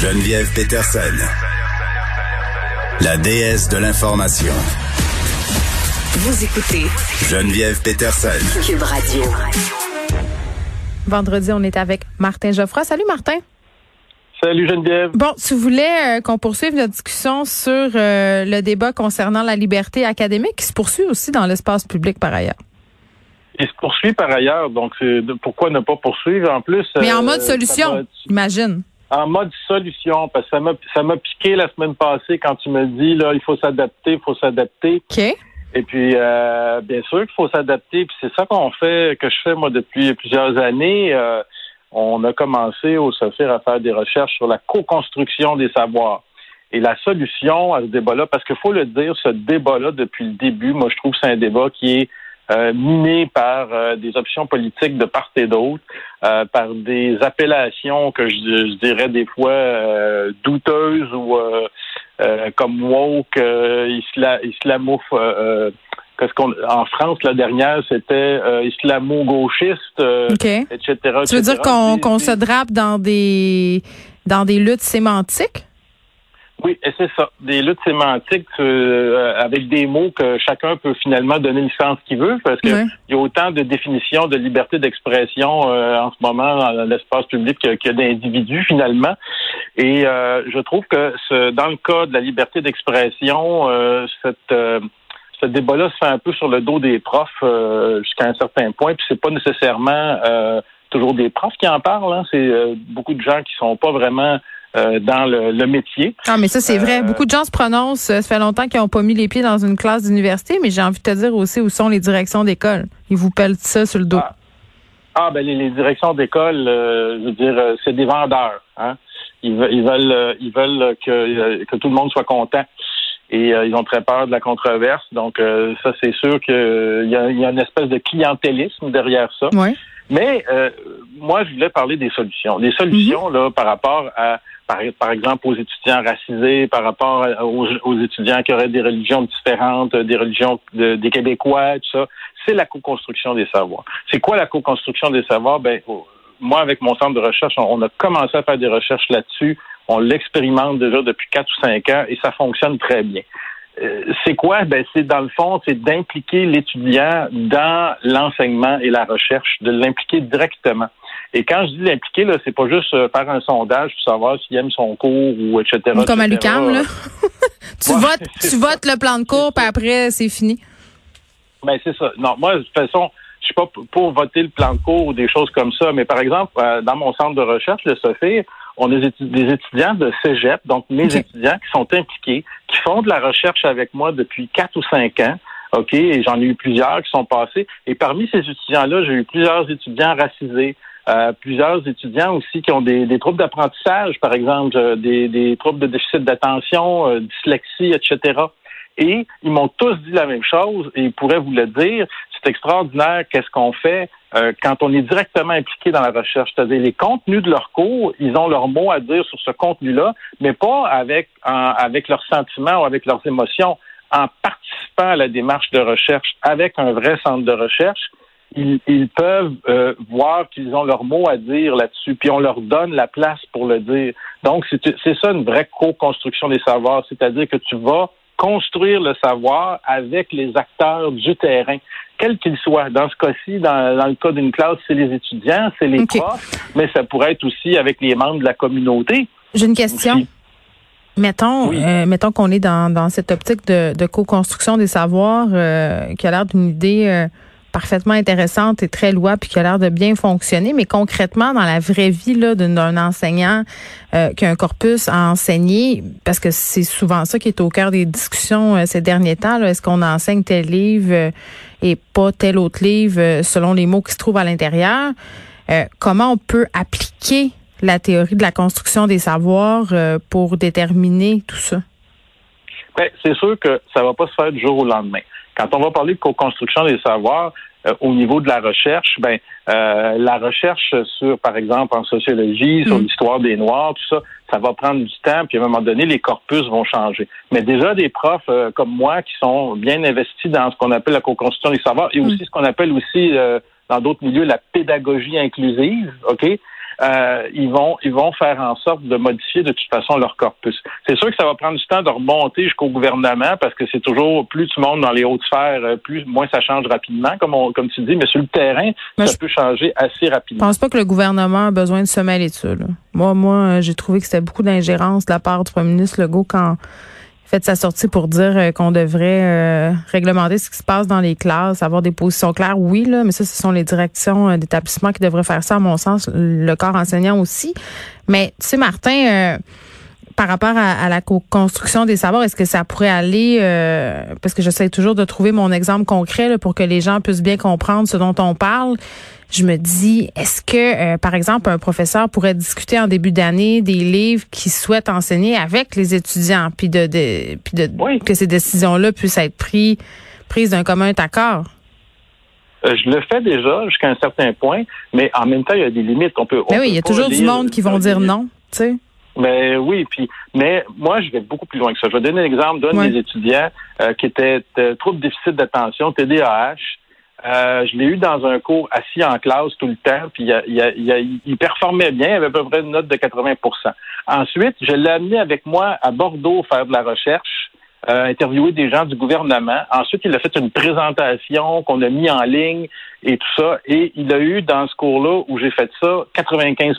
Geneviève Peterson, la déesse de l'information. Vous écoutez Geneviève Peterson. Cube Radio. Vendredi, on est avec Martin Geoffroy. Salut Martin. Salut Geneviève. Bon, tu voulais euh, qu'on poursuive notre discussion sur euh, le débat concernant la liberté académique qui se poursuit aussi dans l'espace public par ailleurs. Il se poursuit par ailleurs, donc c'est de- pourquoi ne pas poursuivre? En plus Mais en euh, mode ça solution, va- imagine. En mode solution, parce que ça m'a ça m'a piqué la semaine passée quand tu me dis là il faut s'adapter, il faut s'adapter. OK. Et puis euh, bien sûr qu'il faut s'adapter, puis c'est ça qu'on fait, que je fais moi depuis plusieurs années. Euh, on a commencé au Sophir à faire des recherches sur la co-construction des savoirs. Et la solution à ce débat-là, parce qu'il faut le dire, ce débat-là, depuis le début, moi, je trouve que c'est un débat qui est euh, miné par euh, des options politiques de part et d'autre, euh, par des appellations que je, je dirais des fois euh, douteuses ou euh, euh, comme woke, euh, isla, islamo, qu'est-ce qu'on, en France la dernière c'était euh, islamo-gauchiste, euh, OK. etc. Tu veux dire qu'on qu'on se drape dans des dans des luttes sémantiques? Oui, et c'est ça. Des luttes sémantiques euh, avec des mots que chacun peut finalement donner le sens qu'il veut, parce que Ouais. il y a autant de définitions de liberté d'expression euh, en ce moment dans l'espace public que, que d'individus finalement. Et euh, je trouve que ce, dans le cas de la liberté d'expression, euh, cette euh, ce débat-là se fait un peu sur le dos des profs euh, jusqu'à un certain point, puis c'est pas nécessairement euh, toujours des profs qui en parlent. hein. C'est euh, beaucoup de gens qui sont pas vraiment euh, dans le, le métier. Ah, mais ça, c'est vrai. Euh, Beaucoup de gens se prononcent. Ça fait longtemps qu'ils n'ont pas mis les pieds dans une classe d'université, mais j'ai envie de te dire aussi où sont les directions d'école. Ils vous pèlent ça sur le dos. Ah. Ah ben les, les directions d'école, euh, je veux dire, c'est des vendeurs. Hein? Ils, veulent, ils veulent, ils veulent que, que tout le monde soit content. Et ils ont très peur de la controverse. Donc ça, c'est sûr qu'il y, a, il y a une espèce de clientélisme derrière ça. Ouais. Mais euh, moi, je voulais parler des solutions. Des solutions là par rapport à, par, par exemple, aux étudiants racisés, par rapport aux, aux étudiants qui auraient des religions différentes, euh, des religions de- des Québécois, tout ça. C'est la co-construction des savoirs. C'est quoi la co-construction des savoirs? Ben, oh, moi, avec mon centre de recherche, on, on a commencé à faire des recherches là-dessus. On l'expérimente déjà depuis quatre ou cinq ans et ça fonctionne très bien. Euh, c'est quoi? Ben, c'est dans le fond, c'est d'impliquer l'étudiant dans l'enseignement et la recherche, de l'impliquer directement. Et quand je dis l'impliquer, là, c'est pas juste euh, faire un sondage pour savoir s'il aime son cours ou etc. Comme à etc. l'UQAM, là. tu Ouais, votes, tu ça. votes le plan de cours, puis après, c'est fini. Ben c'est ça. Non, moi de toute façon, je suis pas pour voter le plan de cours ou des choses comme ça, mais par exemple, euh, dans mon centre de recherche, le Sophie, on a des étu- des étudiants de Cégep, donc mes étudiants qui sont impliqués, qui font de la recherche avec moi depuis quatre ou cinq ans. OK, et j'en ai eu plusieurs qui sont passés. Et parmi ces étudiants-là, j'ai eu plusieurs étudiants racisés, euh, plusieurs étudiants aussi qui ont des, des troubles d'apprentissage, par exemple, euh, des, des troubles de déficit d'attention, euh, dyslexie, etc. Et ils m'ont tous dit la même chose et ils pourraient vous le dire. C'est extraordinaire qu'est-ce qu'on fait euh, quand on est directement impliqué dans la recherche. C'est-à-dire les contenus de leurs cours, ils ont leur mot à dire sur ce contenu-là, mais pas avec, avec leurs sentiments ou avec leurs émotions. En participant à la démarche de recherche avec un vrai centre de recherche, ils, peuvent euh, voir qu'ils ont leur mot à dire là-dessus, puis on leur donne la place pour le dire. Donc, c'est ça une vraie co-construction des savoirs, c'est-à-dire que tu vas construire le savoir avec les acteurs du terrain, quels qu'ils soient. Dans ce cas-ci, dans, dans le cas d'une classe, c'est les étudiants, c'est les profs, mais ça pourrait être aussi avec les membres de la communauté. J'ai une question. Aussi. Mettons, Oui. euh, mettons qu'on est dans, dans cette optique de, de co-construction des savoirs euh, qui a l'air d'une idée euh, parfaitement intéressante et très louable puis qui a l'air de bien fonctionner, mais concrètement dans la vraie vie là d'un enseignant euh, qui a un corpus à enseigner, parce que c'est souvent ça qui est au cœur des discussions euh, ces derniers temps. Est-ce qu'on enseigne tel livre euh, et pas tel autre livre euh, selon les mots qui se trouvent à l'intérieur? Euh, comment on peut appliquer la théorie de la construction des savoirs euh, pour déterminer tout ça? Ben, c'est sûr que ça va pas se faire du jour au lendemain. Quand on va parler de co-construction des savoirs, euh, au niveau de la recherche, ben euh, la recherche sur, par exemple, en sociologie, sur Mm. l'histoire des Noirs, tout ça, ça va prendre du temps, puis à un moment donné, les corpus vont changer. Mais déjà, des profs euh, comme moi qui sont bien investis dans ce qu'on appelle la co-construction des savoirs et aussi ce qu'on appelle aussi euh, dans d'autres milieux la pédagogie inclusive, OK? Euh, ils vont ils vont faire en sorte de modifier de toute façon leur corpus. C'est sûr que ça va prendre du temps de remonter jusqu'au gouvernement parce que c'est toujours plus tu montes dans les hautes sphères, euh, plus moins ça change rapidement, comme on, comme tu dis, mais sur le terrain, ça peut changer assez rapidement. Je pense pas que le gouvernement a besoin de se mêler de ça. Moi, moi, j'ai trouvé que c'était beaucoup d'ingérence de la part du premier ministre Legault quand fait sa sortie pour dire euh, qu'on devrait euh, réglementer ce qui se passe dans les classes, avoir des positions claires. Oui, là, mais ça, ce sont les directions euh, d'établissement qui devraient faire ça, à mon sens, le corps enseignant aussi. Mais tu sais, Martin, par rapport à, la construction des savoirs, est-ce que ça pourrait aller, parce que j'essaie toujours de trouver mon exemple concret pour que les gens puissent bien comprendre ce dont on parle je me dis, est-ce que, euh, par exemple, un professeur pourrait discuter en début d'année des livres qu'il souhaite enseigner avec les étudiants, puis de, puis de que ces décisions-là puissent être prises prises d'un commun accord? Euh, je le fais déjà jusqu'à un certain point, mais en même temps, il y a des limites. On peut. oui, il y a toujours du monde qui vont dire non, tu sais. Mais oui, puis mais moi je vais beaucoup plus loin que ça. Je vais donner un exemple d'un des étudiants euh, qui était trop de déficit d'attention, TDAH, euh, je l'ai eu dans un cours assis en classe tout le temps, puis il, il, performait bien, il avait à peu près une note de 80 Ensuite, je l'ai amené avec moi à Bordeaux faire de la recherche, euh, interviewer des gens du gouvernement. Ensuite, il a fait une présentation qu'on a mis en ligne et tout ça. Et il a eu dans ce cours-là où j'ai fait ça 95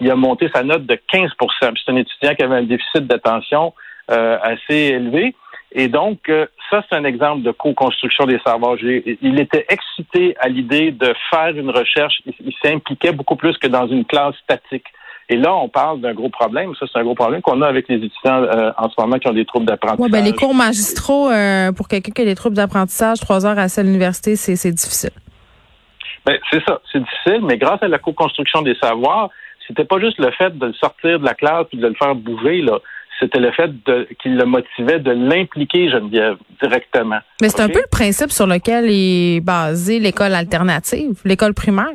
Il a monté sa note de 15% C'est un étudiant qui avait un déficit d'attention euh, assez élevé. Et donc, euh, ça, c'est un exemple de co-construction des savoirs. Il était excité à l'idée de faire une recherche. Il, s'impliquait beaucoup plus que dans une classe statique. Et là, on parle d'un gros problème. Ça, c'est un gros problème qu'on a avec les étudiants euh, en ce moment qui ont des troubles d'apprentissage. Ouais, ben, les cours magistraux, euh, pour quelqu'un qui a des troubles d'apprentissage, trois heures à celle l'université, c'est difficile. Ben, c'est ça, c'est difficile, mais grâce à la co-construction des savoirs, c'était pas juste le fait de le sortir de la classe et de le faire bouger, là c'était le fait qu'il le motivait de l'impliquer, Geneviève, directement. Mais c'est un peu le principe sur lequel est basée l'école alternative, l'école primaire.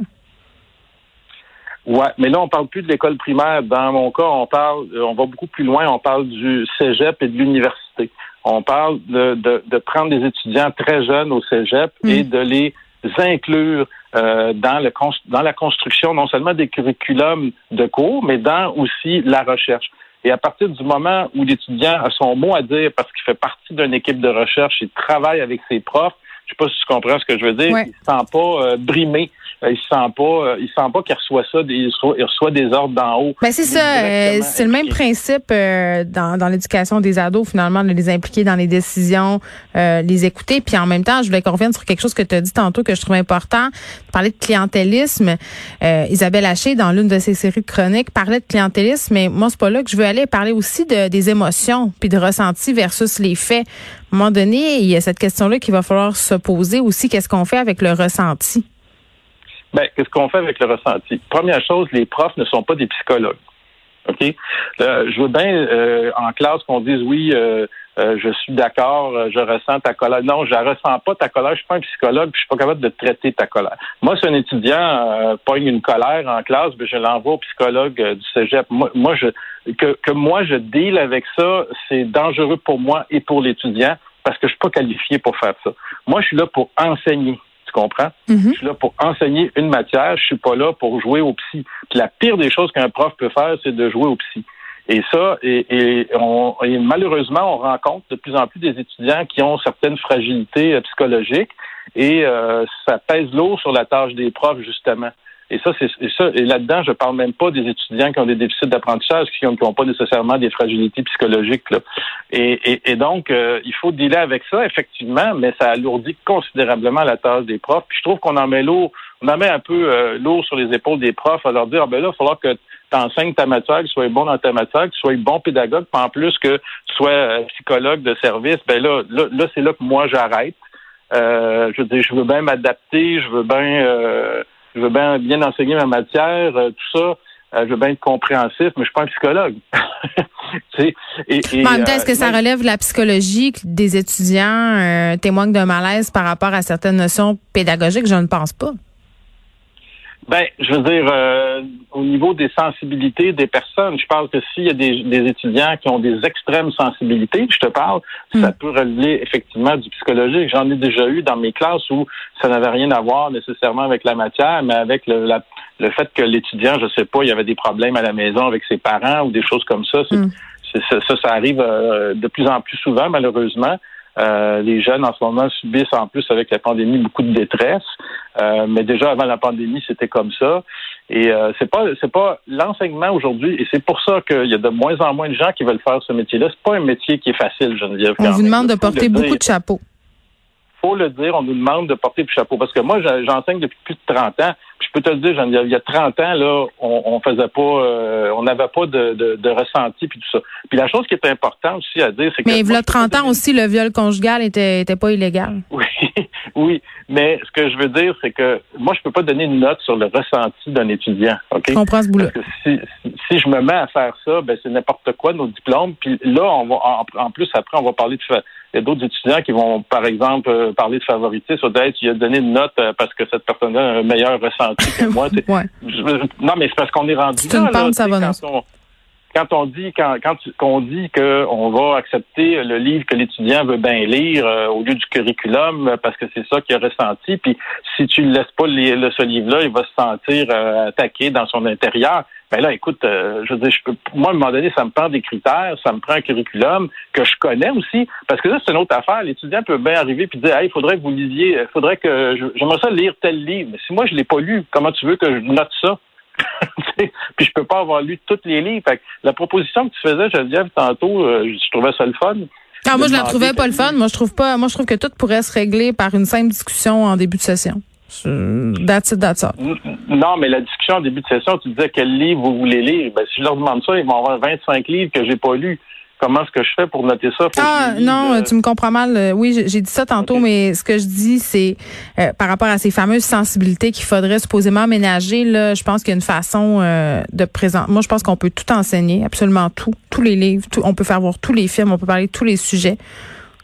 Ouais, mais là, on parle plus de l'école primaire. Dans mon cas, on parle, euh, on va beaucoup plus loin, on parle du cégep et de l'université. On parle de, de, prendre des étudiants très jeunes au cégep et mm. de les inclure euh, dans, le, dans la construction non seulement des curriculums de cours, mais dans aussi la recherche. Et à partir du moment où l'étudiant a son mot à dire parce qu'il fait partie d'une équipe de recherche, il travaille avec ses profs, je sais pas si tu comprends ce que je veux dire, il se sent pas euh, brimé. Euh, il sent pas, euh, il sent pas qu'il reçoit ça, il reçoit, des ordres d'en haut. Ben c'est ça, euh, c'est le même principe dans, dans l'éducation des ados finalement, de les impliquer dans les décisions, les écouter, puis en même temps, je voulais qu'on revienne sur quelque chose que tu as dit tantôt que je trouve important, parler de clientélisme. Isabelle Haché, dans l'une de ses séries de chroniques, parlait de clientélisme, mais moi c'est pas là que je veux aller, parler aussi de, des émotions puis de ressentis versus les faits. Un moment donné, il y a cette question-là qu'il va falloir se poser aussi. Qu'est-ce qu'on fait avec le ressenti? Ben, qu'est-ce qu'on fait avec le ressenti? Première chose, les profs ne sont pas des psychologues. OK? je veux bien euh, en classe qu'on dise oui, euh, euh, je suis d'accord, je ressens ta colère. Non, je ne ressens pas ta colère, je suis pas un psychologue, puis je suis pas capable de traiter ta colère. Moi, si un étudiant pogne une colère en classe, ben, je l'envoie au psychologue du Cégep. Moi, moi je que, que moi je deal avec ça, c'est dangereux pour moi et pour l'étudiant parce que je suis pas qualifié pour faire ça. Moi, je suis là pour enseigner comprends? Mm-hmm. Je suis là pour enseigner une matière, je suis pas là pour jouer au psy. Puis la pire des choses qu'un prof peut faire, c'est de jouer au psy. Et ça, et, on, malheureusement, on rencontre de plus en plus des étudiants qui ont certaines fragilités euh, psychologiques et euh, ça pèse lourd sur la tâche des profs, justement. Et ça, c'est ça. Et là-dedans, je parle même pas des étudiants qui ont des déficits d'apprentissage, qui n'ont pas nécessairement des fragilités psychologiques. Là. Et, et, donc, euh, il faut dealer avec ça, effectivement, mais ça alourdit considérablement la tâche des profs. Puis je trouve qu'on en met lourd, on en met un peu euh, lourd sur les épaules des profs à leur dire, ah, ben là, il va falloir que tu enseignes ta matière, que tu sois bon dans ta matière, que tu sois bon pédagogue, puis en plus que tu sois euh, psychologue de service. Ben là, là, là c'est là que moi j'arrête. je veux dire, je veux bien m'adapter, je veux bien je veux bien, bien enseigner ma matière, euh, tout ça. Euh, je veux bien être compréhensif, mais je suis pas un psychologue. et, et, en même temps, est-ce que ça euh, relève de la psychologie des étudiants euh, témoignent d'un malaise par rapport à certaines notions pédagogiques? Je ne pense pas. Ben, je veux dire, au niveau des sensibilités des personnes. Je parle que s'il y a des, des, étudiants qui ont des extrêmes sensibilités, je te parle, ça peut relever effectivement du psychologique. J'en ai déjà eu dans mes classes où ça n'avait rien à voir nécessairement avec la matière, mais avec le, la, le fait que l'étudiant, je sais pas, il y avait des problèmes à la maison avec ses parents ou des choses comme ça. Mm. Ça, ça, arrive euh, de plus en plus souvent, malheureusement. Euh, les jeunes en ce moment subissent en plus avec la pandémie beaucoup de détresse. Euh, mais déjà avant la pandémie, c'était comme ça. Et euh, c'est pas c'est pas l'enseignement aujourd'hui, et c'est pour ça qu'il y a de moins en moins de gens qui veulent faire ce métier-là. C'est pas un métier qui est facile, Geneviève. On vous demande de porter beaucoup de chapeaux faut le dire, on nous demande de porter le chapeau. Parce que moi, j'enseigne depuis plus de 30 ans. Je peux te le dire, il y a 30 ans, là, on, on faisait pas, euh, on n'avait pas de, de, ressenti puis tout ça. Puis la chose qui est importante aussi à dire, c'est que. Mais il y a 30 ans aussi, le viol conjugal était, était pas illégal. Oui, oui. Mais ce que je veux dire, c'est que moi, je peux pas donner une note sur le ressenti d'un étudiant. OK? Je comprends ce boulot. Parce que si, si, je me mets à faire ça, ben c'est n'importe quoi nos diplômes. Puis là, on va en, plus après, on va parler de il y a d'autres étudiants qui vont, par exemple, euh, parler de favoritisme, d'être, il a donné une note euh, parce que cette personne-là a un meilleur ressenti que moi. non, mais c'est parce qu'on est rendu là. Quand on dit quand quand qu'on dit qu'on va accepter le livre que l'étudiant veut bien lire euh, au lieu du curriculum parce que c'est ça qu'il a ressenti puis si tu ne laisses pas lire ce livre-là il va se sentir attaqué dans son intérieur ben là, écoute, euh, je veux dire, je peux, moi, à un moment donné, ça me prend des critères, ça me prend un curriculum que je connais aussi, parce que ça, c'est une autre affaire. L'étudiant peut bien arriver et dire, hey, il faudrait que vous lisiez, il faudrait que, j'aimerais ça lire tel livre. Mais si moi, je l'ai pas lu, comment tu veux que je note ça? puis je peux pas avoir lu tous les livres. Fait la proposition que tu faisais, Geneviève, tantôt, euh, je trouvais ça le fun. Ah, moi, je la trouvais pas le fun. Moi, je trouve pas, moi, je trouve que tout pourrait se régler par une simple discussion en début de session. That's it, that's all. Non, mais la discussion en début de session, tu disais quel livre vous voulez lire. Ben, si je leur demande ça, ils vont avoir 25 livres que j'ai pas lus. Comment est-ce que je fais pour noter ça? ah, non, tu me comprends mal. Euh, oui, j'ai dit ça tantôt, mais ce que je dis, c'est euh, par rapport à ces fameuses sensibilités qu'il faudrait supposément ménager, là, je pense qu'il y a une façon euh, de présenter. Moi, je pense qu'on peut tout enseigner, absolument tout. Tous les livres, on peut faire voir tous les films, on peut parler de tous les sujets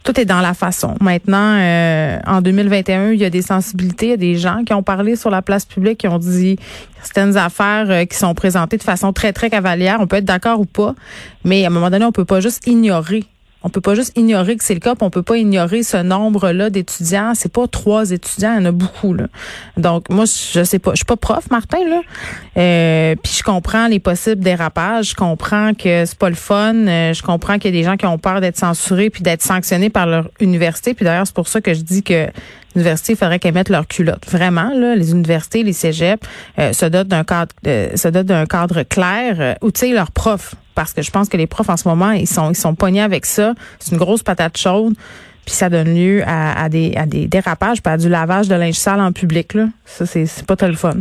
tout est dans la façon. Maintenant, euh, en 2021, il y a des sensibilités, il y a des gens qui ont parlé sur la place publique, qui ont dit certaines affaires euh, qui sont présentées de façon très, très cavalière. On peut être d'accord ou pas, mais à un moment donné, on peut pas juste ignorer on peut pas juste ignorer que c'est le cas, on peut pas ignorer ce nombre-là d'étudiants. C'est pas trois étudiants, il y en a beaucoup là. Donc moi, je sais pas, je suis pas prof, Martin là. Euh, puis je comprends les possibles dérapages, je comprends que c'est pas le fun, euh, je comprends qu'il y a des gens qui ont peur d'être censurés puis d'être sanctionnés par leur université. Puis d'ailleurs, c'est pour ça que je dis que l'université, il faudrait qu'elles mettent leur culotte. Vraiment, là, les universités, les cégeps euh, se dotent d'un cadre, euh, se dotent d'un cadre clair, euh, où tu sais leurs profs parce que je pense que les profs en ce moment, ils sont, ils sont pognés avec ça. C'est une grosse patate chaude. Puis ça donne lieu à, des, à des dérapages, pas à du lavage de linge sale en public. Là. Ça, c'est, c'est pas très le fun.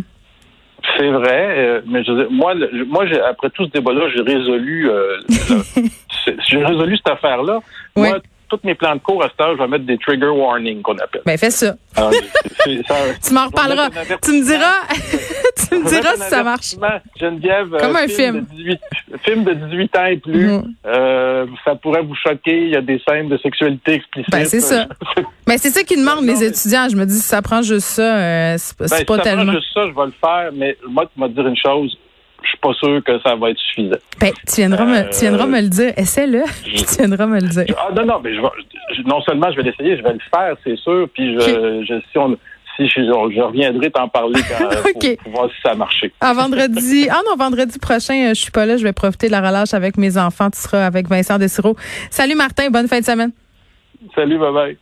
C'est vrai, euh, mais je, moi, moi, après tout ce débat-là, j'ai résolu, euh, j'ai résolu cette affaire-là. Moi, tous mes plans de cours à cette heure, je vais mettre des trigger warnings qu'on appelle. Ben, fais ça. Ah, tu m'en reparleras. Tu me diras, tu me diras si ça marche. Geneviève, comme un film. Film de 18, film de 18 ans et plus, mm-hmm. euh, ça pourrait vous choquer. Il y a des scènes de sexualité explicites. Ben, c'est ça. Mais c'est ça qu'ils demandent, les étudiants. Je me dis, si ça prend juste ça, euh, c'est pas, ben, pas si tellement. Ça prend juste ça, je vais le faire. Mais moi, tu m'as dire une chose je suis pas sûr que ça va être suffisant. Ben, tu viendras, me, tu viendras me le dire. Essaie-le. tu viendras me le dire. Ah, non, non, mais je, non seulement je vais l'essayer, je vais le faire, c'est sûr. Puis je, si on, si je, je, reviendrai t'en parler quand, okay. pour, voir si ça a marché. Ah, vendredi, ah non, vendredi prochain, euh, je suis pas là, je vais profiter de la relâche avec mes enfants. Tu seras avec Vincent Desiro. Salut Martin, bonne fin de semaine. Salut, bye bye.